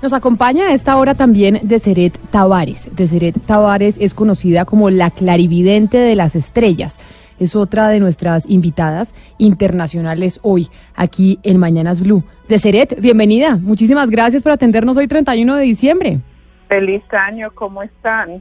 Nos acompaña a esta hora también Deseret Tavares. Deseret Tavares es conocida como la clarividente de las estrellas. Es otra de nuestras invitadas internacionales hoy, aquí en Mañanas Blue. Deseret, bienvenida. Muchísimas gracias por atendernos hoy 31 de diciembre. Feliz año, ¿cómo están?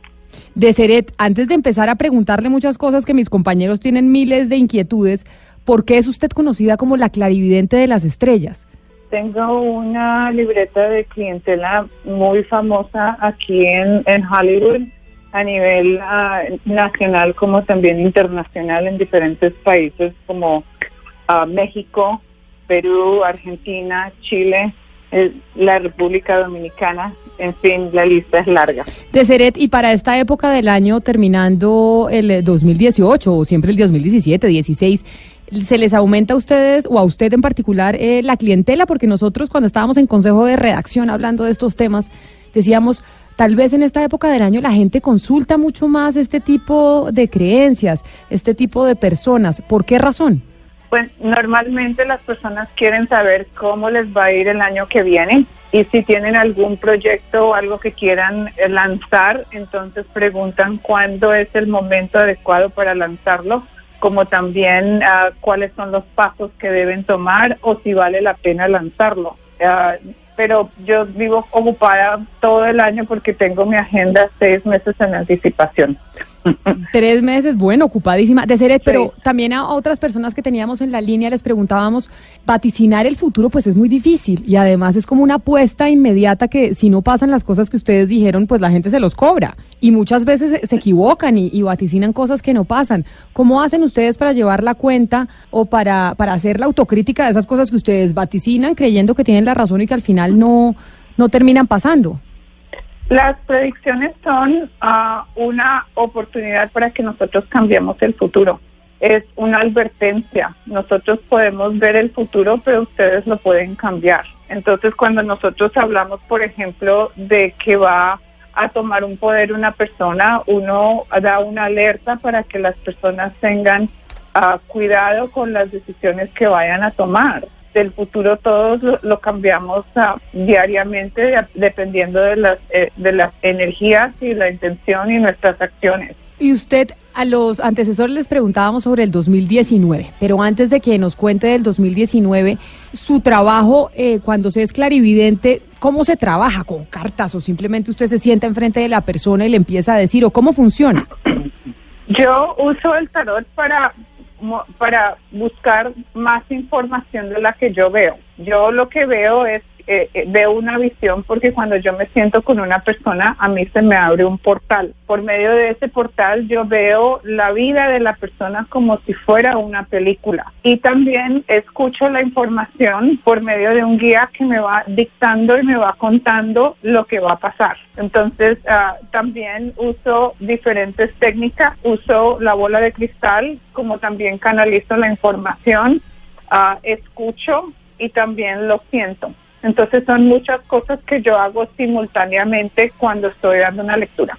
Deseret, antes de empezar a preguntarle muchas cosas que mis compañeros tienen miles de inquietudes, ¿por qué es usted conocida como la clarividente de las estrellas? Tengo una libreta de clientela muy famosa aquí en, en Hollywood a nivel ah, nacional como también internacional en diferentes países como ah, México, Perú, Argentina, Chile, eh, la República Dominicana, en fin, la lista es larga. Deseret, y para esta época del año, terminando el eh, 2018 o siempre el 2017, 16, ¿se les aumenta a ustedes o a usted en particular eh, la clientela? Porque nosotros cuando estábamos en consejo de redacción hablando de estos temas, decíamos, tal vez en esta época del año la gente consulta mucho más este tipo de creencias, este tipo de personas. ¿Por qué razón? Pues normalmente las personas quieren saber cómo les va a ir el año que viene y si tienen algún proyecto o algo que quieran eh, lanzar, entonces preguntan cuándo es el momento adecuado para lanzarlo, como también ah, cuáles son los pasos que deben tomar o si vale la pena lanzarlo. Ah, pero yo vivo ocupada todo el año porque tengo mi agenda seis meses en anticipación. Tres meses, bueno, ocupadísima de pero Sí. también a otras personas que teníamos en la línea les preguntábamos, vaticinar el futuro pues es muy difícil y además es como una apuesta inmediata que si no pasan las cosas que ustedes dijeron, pues la gente se los cobra y muchas veces se, se equivocan y, y vaticinan cosas que no pasan. ¿Cómo hacen ustedes para llevar la cuenta o para, para hacer la autocrítica de esas cosas que ustedes vaticinan creyendo que tienen la razón y que al final no, no terminan pasando? Las predicciones son ah, una oportunidad para que nosotros cambiemos el futuro. Es una advertencia. Nosotros podemos ver el futuro, pero ustedes lo pueden cambiar. Entonces, cuando nosotros hablamos, por ejemplo, de que va a tomar un poder una persona, uno da una alerta para que las personas tengan ah, cuidado con las decisiones que vayan a tomar. Del futuro todos lo, lo cambiamos ah, diariamente de- dependiendo de las, eh, de las energías y la intención y nuestras acciones. Y usted, a los antecesores les preguntábamos sobre el 2019, pero antes de que nos cuente del 2019, su trabajo eh, cuando se es clarividente, ¿cómo se trabaja? ¿Con cartas o simplemente usted se sienta enfrente de la persona y le empieza a decir o cómo funciona? Yo uso el tarot para, para buscar más información de la que yo veo. Yo lo que veo es, eh, eh, veo una visión porque cuando yo me siento con una persona, a mí se me abre un portal. Por medio de ese portal yo veo la vida de la persona como si fuera una película. Y también escucho la información por medio de un guía que me va dictando y me va contando lo que va a pasar. Entonces, ah, también uso diferentes técnicas, uso la bola de cristal, como también canalizo la información, ah, escucho y también lo siento. Entonces son muchas cosas que yo hago simultáneamente cuando estoy dando una lectura.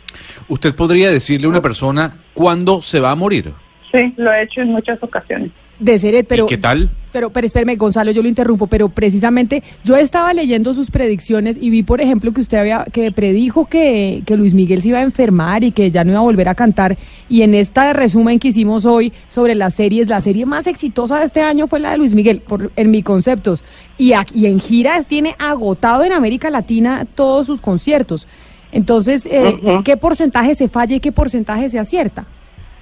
¿Usted podría decirle a una persona cuándo se va a morir? Sí, lo he hecho en muchas ocasiones. De Seret, pero... ¿Y qué tal? Pero, pero espérame, Gonzalo, yo lo interrumpo, pero precisamente yo estaba leyendo sus predicciones y vi, por ejemplo, que usted había, que predijo que, que Luis Miguel se iba a enfermar y que ya no iba a volver a cantar. Y en esta resumen que hicimos hoy sobre las series, la serie más exitosa de este año fue la de Luis Miguel, por, en mis conceptos. Y, y en giras tiene agotado en América Latina todos sus conciertos. Entonces, eh. ¿qué porcentaje se falla y qué porcentaje se acierta?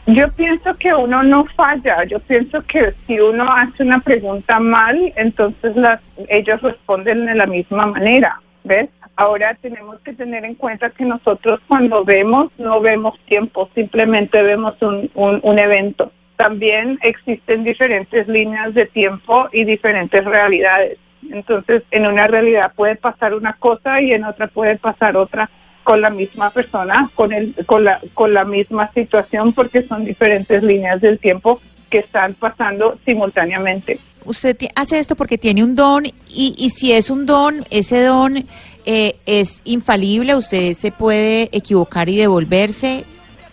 Yo pienso que uno no falla. Yo pienso que si uno hace una pregunta mal, entonces las, ellos responden de la misma manera. ¿Ves? Ahora tenemos que tener en cuenta que nosotros cuando vemos, no vemos tiempo, simplemente vemos un, un, un evento. También existen diferentes líneas de tiempo y diferentes realidades. Entonces, en una realidad puede pasar una cosa y en otra puede pasar otra con la misma persona, con, el, con, la, con la misma situación, porque son diferentes líneas del tiempo que están pasando simultáneamente. Usted hace esto porque tiene un don y, y si es un don, ese don eh, es infalible, usted se puede equivocar y devolverse.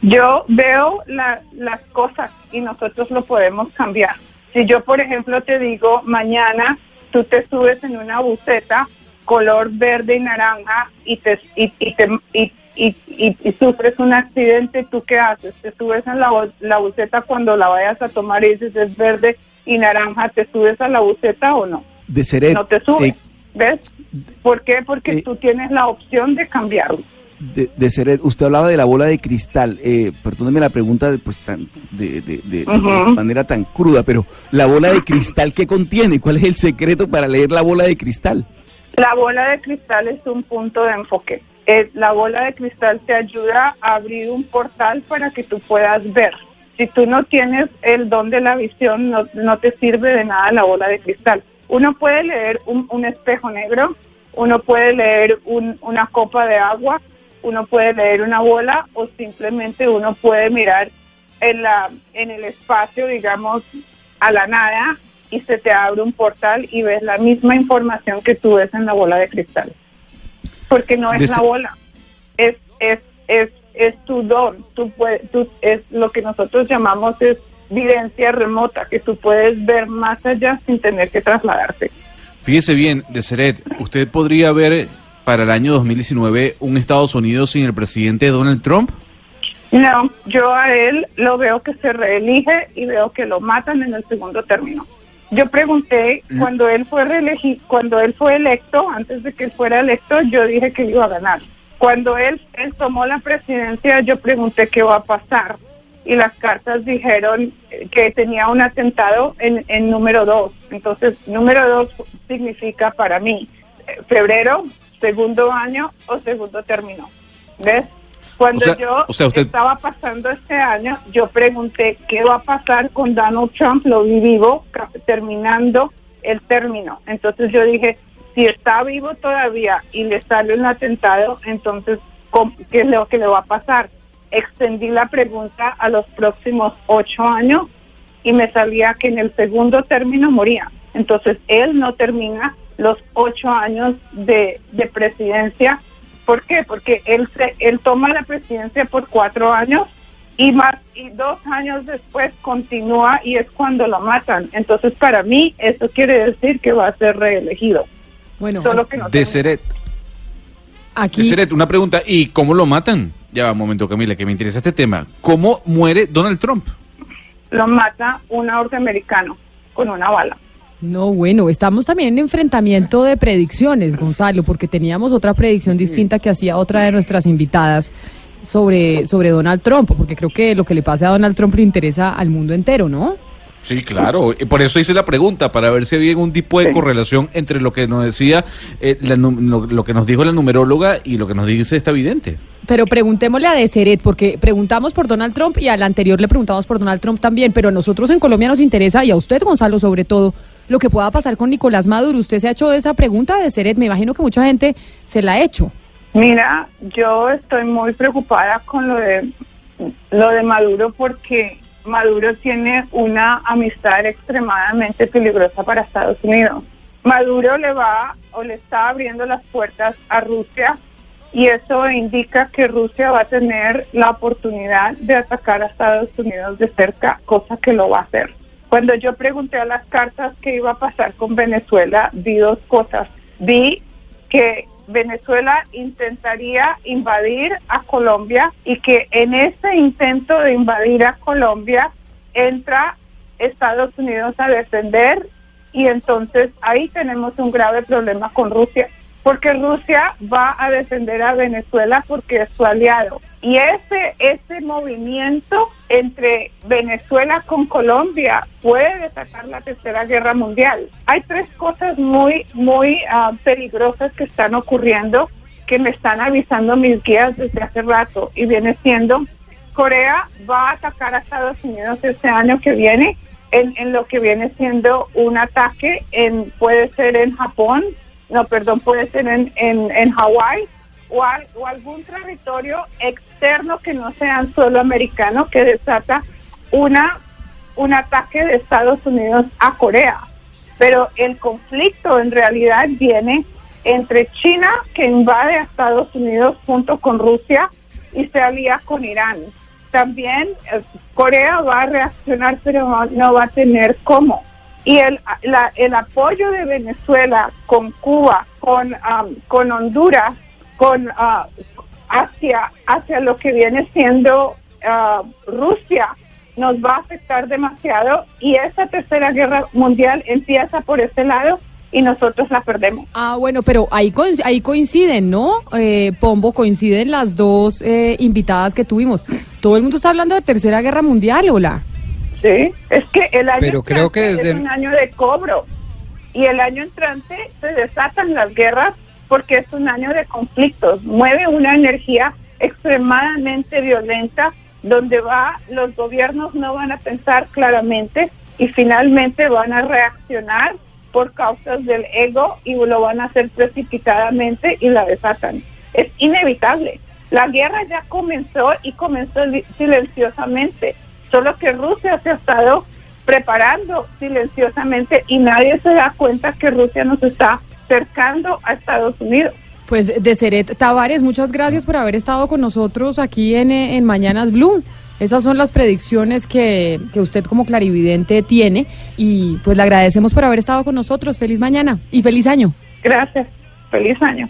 Yo veo las cosas y nosotros lo podemos cambiar. Si yo, por ejemplo, te digo, mañana tú te subes en una buceta color verde y naranja y te, y, te, y, sufres un accidente, ¿tú qué haces? ¿Te subes en la, la buceta cuando la vayas a tomar y dices es verde y naranja, ¿te subes a la buceta o no? De ser No te subes, eh, ¿ves? ¿Por qué? Porque eh, tú tienes la opción de cambiarlo. De, de ser, usted hablaba de la bola de cristal, eh, perdóneme la pregunta de, pues, tan, de, de, de- de manera tan cruda, pero la bola de cristal, ¿qué contiene? ¿Cuál es el secreto para leer la bola de cristal? La bola de cristal es un punto de enfoque. Eh, la bola de cristal te ayuda a abrir un portal para que tú puedas ver. Si tú no tienes el don de la visión, no, no te sirve de nada la bola de cristal. Uno puede leer un, un espejo negro, uno puede leer un- una copa de agua, uno puede leer una bola o simplemente uno puede mirar en, la, en el espacio, digamos, a la nada y se te abre un portal y ves la misma información que tú ves en la bola de cristal. Porque no es la bola, es, es, es, es tu don, tú puedes, tú, es lo que nosotros llamamos es videncia remota, que tú puedes ver más allá sin tener que trasladarte. Fíjese bien, Deseret, usted podría ver para el año 2019 un Estados Unidos sin el presidente Donald Trump. No, yo a él lo veo que se reelige y veo que lo matan en el segundo término. Yo pregunté cuando él fue reelegi cuando él fue electo, antes de que él fuera electo, yo dije que iba a ganar. Cuando él, él tomó la presidencia, yo pregunté qué va a pasar y las cartas dijeron eh, que tenía un atentado en, en número dos. Entonces, número dos significa para mí eh, febrero, segundo año o segundo término. ¿Ves? Cuando O sea- yo o sea, usted- estaba pasando este año, yo pregunté qué va a pasar con Donald Trump, lo vi vivo, terminando el término. Entonces yo dije, si está vivo todavía y le sale un atentado, entonces, ¿cómo- ¿qué es lo que le va a pasar? Extendí la pregunta a los próximos ocho años y me salía que en el segundo término moría. Entonces, él no termina los ocho años de, de presidencia. ¿Por qué? Porque él, se, él toma la presidencia por cuatro años y más y dos años después continúa y es cuando lo matan. Entonces, para mí, eso quiere decir que va a ser reelegido. Bueno, Solo que no. Deseret, aquí Deseret, una pregunta, ¿y cómo lo matan? Ya va un momento, Camila, que me interesa este tema. ¿Cómo muere Donald Trump? lo mata un norteamericano con una bala. No, bueno, estamos también en enfrentamiento de predicciones, Gonzalo, porque teníamos otra predicción distinta que hacía otra de nuestras invitadas sobre, sobre Donald Trump, porque creo que lo que le pasa a Donald Trump le interesa al mundo entero, ¿no? Sí, claro. Y por eso hice la pregunta, para ver si había algún tipo de Sí. correlación entre lo que nos decía, eh, la lo que nos dijo la numeróloga y lo que nos dice esta vidente. Pero preguntémosle a Deseret, porque preguntamos por Donald Trump y al anterior le preguntamos por Donald Trump también, pero a nosotros en Colombia nos interesa, y a usted, Gonzalo, sobre todo, lo que pueda pasar con Nicolás Maduro. ¿Usted se ha hecho esa pregunta, Deseret? Me imagino que mucha gente se la ha hecho. Mira, yo estoy muy preocupada con lo de lo de Maduro porque Maduro tiene una amistad extremadamente peligrosa para Estados Unidos. Maduro le va o le está abriendo las puertas a Rusia y eso indica que Rusia va a tener la oportunidad de atacar a Estados Unidos de cerca, cosa que lo va a hacer. Cuando yo pregunté a las cartas qué iba a pasar con Venezuela, vi dos cosas. Vi que Venezuela intentaría invadir a Colombia y que en ese intento de invadir a Colombia entra Estados Unidos a defender y entonces ahí tenemos un grave problema con Rusia porque Rusia va a defender a Venezuela porque es su aliado y ese ese movimiento entre Venezuela con Colombia puede desatar la tercera guerra mundial. Hay tres cosas muy muy ah, peligrosas que están ocurriendo que me están avisando mis guías desde hace rato y viene siendo Corea va a atacar a Estados Unidos este año que viene. en, en lo que viene siendo un ataque en puede ser en Japón, no, perdón, puede ser en, en, en Hawái o, o algún territorio externo que no sea solo americano que desata una un ataque de Estados Unidos a Corea. Pero el conflicto en realidad viene entre China, que invade a Estados Unidos junto con Rusia y se alía con Irán. También eh, Corea va a reaccionar, pero no va a tener cómo. Y el, la- el apoyo de Venezuela con Cuba, con, am, con Honduras, con ah, hacia, hacia lo que viene siendo ah, Rusia, nos va a afectar demasiado y esa tercera guerra mundial empieza por ese lado y nosotros la perdemos. Ah, bueno, pero ahí, coin- ahí coinciden, ¿no? Eh, Pombo, coinciden las dos eh, invitadas que tuvimos. Todo el mundo está hablando de Tercera Guerra Mundial, hola. Sí, es que el año Pero creo que entrante desde- es un año de cobro y el año entrante se desatan las guerras porque es un año de conflictos, mueve una energía extremadamente violenta donde va los gobiernos no van a pensar claramente y finalmente van a reaccionar por causas del ego y lo van a hacer precipitadamente y la desatan. Es inevitable. La guerra ya comenzó y comenzó silenciosamente, solo que Rusia se ha estado preparando silenciosamente y nadie se da cuenta que Rusia nos está cercando a Estados Unidos. Pues Deseret Tavares, muchas gracias por haber estado con nosotros aquí en, eh, en Mañanas Blue. Esas son las predicciones que, que usted como clarividente tiene y pues le agradecemos por haber estado con nosotros. Feliz mañana y feliz año. Gracias. Feliz año.